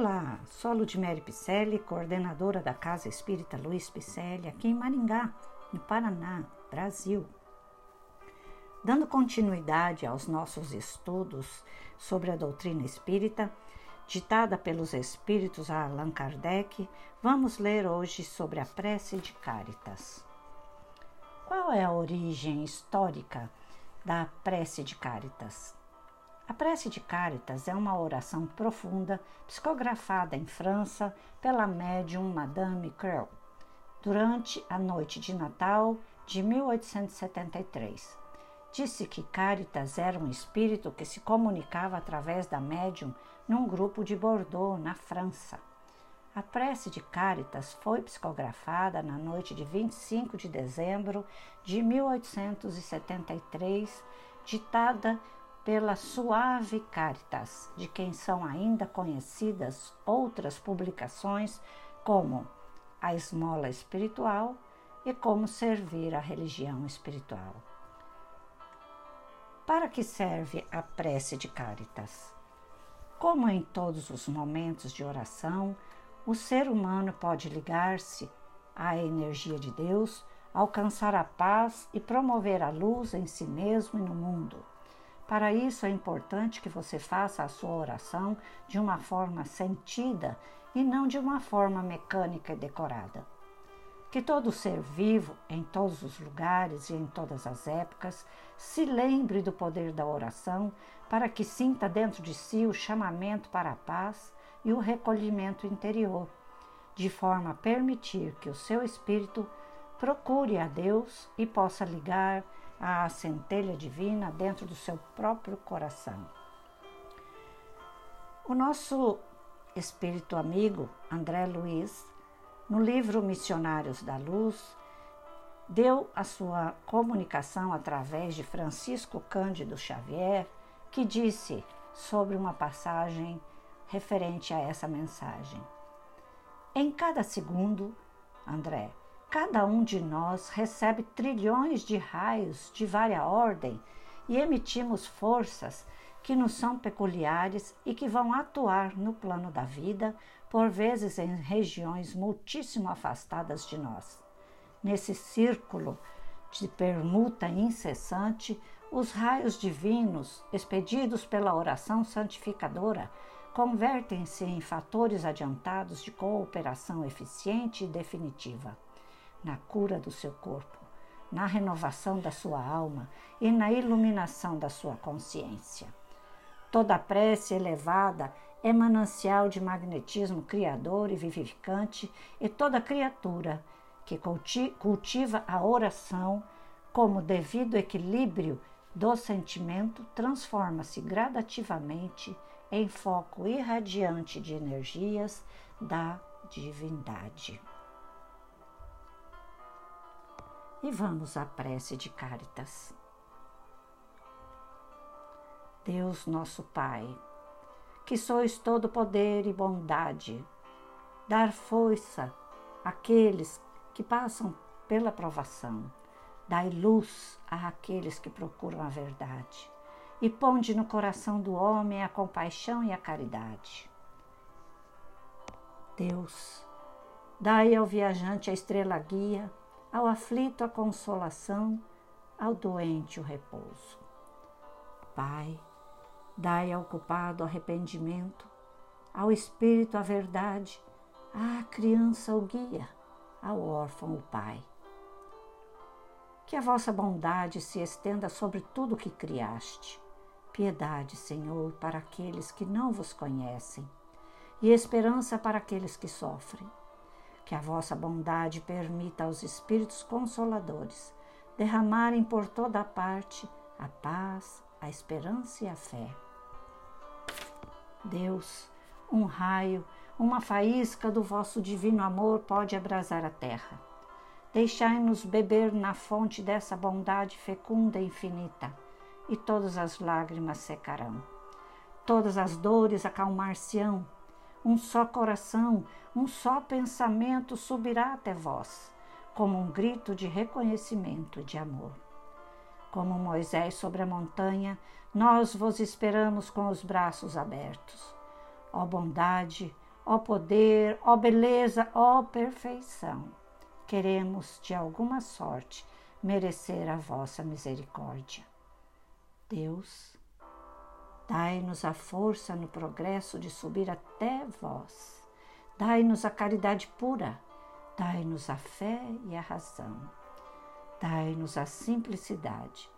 Olá, sou Ludmere Picelli, coordenadora da Casa Espírita Luiz Picelli, aqui em Maringá, no Paraná, Brasil. Dando continuidade aos nossos estudos sobre a doutrina espírita, ditada pelos espíritos a Allan Kardec, vamos ler hoje sobre a prece de Caritas. Qual é a origem histórica da prece de Caritas? A prece de Caritas é uma oração profunda psicografada em França pela médium Madame Creux durante a noite de Natal de 1873. Disse que Caritas era um espírito que se comunicava através da médium num grupo de Bordeaux, na França. A prece de Caritas foi psicografada na noite de 25 de dezembro de 1873, ditada pela Suave Caritas, de quem são ainda conhecidas outras publicações como A Esmola Espiritual e Como Servir a Religião Espiritual. Para que serve a prece de Caritas? Como em todos os momentos de oração, o ser humano pode ligar-se à energia de Deus, alcançar a paz e promover a luz em si mesmo e no mundo. Para isso é importante que você faça a sua oração de uma forma sentida e não de uma forma mecânica e decorada. Que todo ser vivo, em todos os lugares e em todas as épocas, se lembre do poder da oração para que sinta dentro de si o chamamento para a paz e o recolhimento interior, de forma a permitir que o seu espírito procure a Deus e possa ligar a centelha divina dentro do seu próprio coração. O nosso espírito amigo André Luiz, no livro Missionários da Luz, deu a sua comunicação através de Francisco Cândido Xavier, que disse sobre uma passagem referente a essa mensagem. Em cada segundo, André, Cada um de nós recebe trilhões de raios de vária ordem e emitimos forças que nos são peculiares e que vão atuar no plano da vida, por vezes em regiões muitíssimo afastadas de nós. Nesse círculo de permuta incessante, os raios divinos, expedidos pela oração santificadora, convertem-se em fatores adiantados de cooperação eficiente e definitiva na cura do seu corpo, na renovação da sua alma e na iluminação da sua consciência. Toda prece elevada é manancial de magnetismo criador e vivificante, e toda criatura que cultiva a oração como devido equilíbrio do sentimento transforma-se gradativamente em foco irradiante de energias da divindade. E vamos à prece de Caritas. Deus nosso Pai, que sois todo poder e bondade, dar força àqueles que passam pela provação, dai luz àqueles que procuram a verdade, e ponde no coração do homem a compaixão e a caridade. Deus, dai ao viajante a estrela guia, ao aflito a consolação, ao doente o repouso. Pai, dai ao culpado arrependimento, ao espírito a verdade, à criança o guia, ao órfão o pai. Que a vossa bondade se estenda sobre tudo o que criaste. Piedade, Senhor, para aqueles que não vos conhecem, e esperança para aqueles que sofrem que a vossa bondade permita aos Espíritos Consoladores derramarem por toda a parte a paz, a esperança e a fé. Deus, um raio, uma faísca do vosso divino amor pode abrasar a terra. Deixai-nos beber na fonte dessa bondade fecunda e infinita, e todas as lágrimas secarão. Todas as dores acalmar-se-ão um só coração, um só pensamento subirá até vós, como um grito de reconhecimento e de amor. Como Moisés sobre a montanha, nós vos esperamos com os braços abertos. Ó bondade, ó poder, ó beleza, ó perfeição. Queremos, de alguma sorte, merecer a vossa misericórdia. Deus, dai-nos a força no progresso de subir até vós. Dai-nos a caridade pura, dai-nos a fé e a razão. Dai-nos a simplicidade,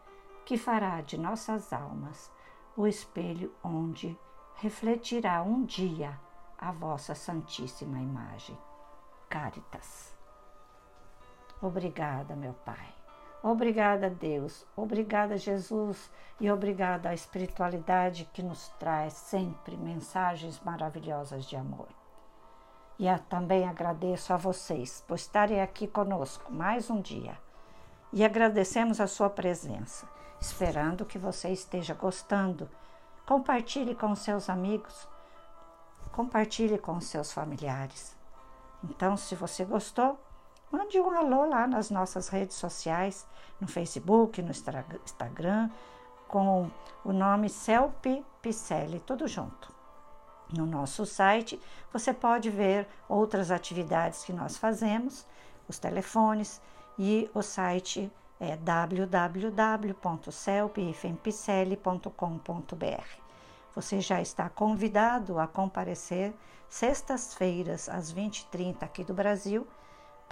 que fará de nossas almas o espelho onde refletirá um dia a vossa santíssima imagem. Caritas. Obrigada, meu Pai. Obrigada, Deus. Obrigada, Jesus. E obrigada à espiritualidade que nos traz sempre mensagens maravilhosas de amor. E também agradeço a vocês por estarem aqui conosco mais um dia. E agradecemos a sua presença, esperando que você esteja gostando. Compartilhe com seus amigos, compartilhe com seus familiares. Então, se você gostou, mande um alô lá nas nossas redes sociais, no Facebook, no Instagram, com o nome Celpe Picelli, tudo junto. No nosso site você pode ver outras atividades que nós fazemos, os telefones e o site é www.celpifempicelli.com.br. Você já está convidado a comparecer sextas-feiras às 20h30 aqui do Brasil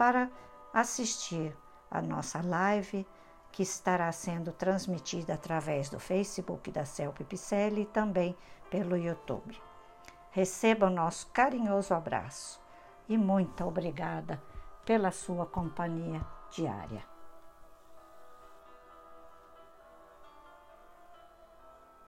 para assistir a nossa live que estará sendo transmitida através do Facebook da Celpe Picelli e também pelo YouTube. Receba o nosso carinhoso abraço e muito obrigada pela sua companhia diária.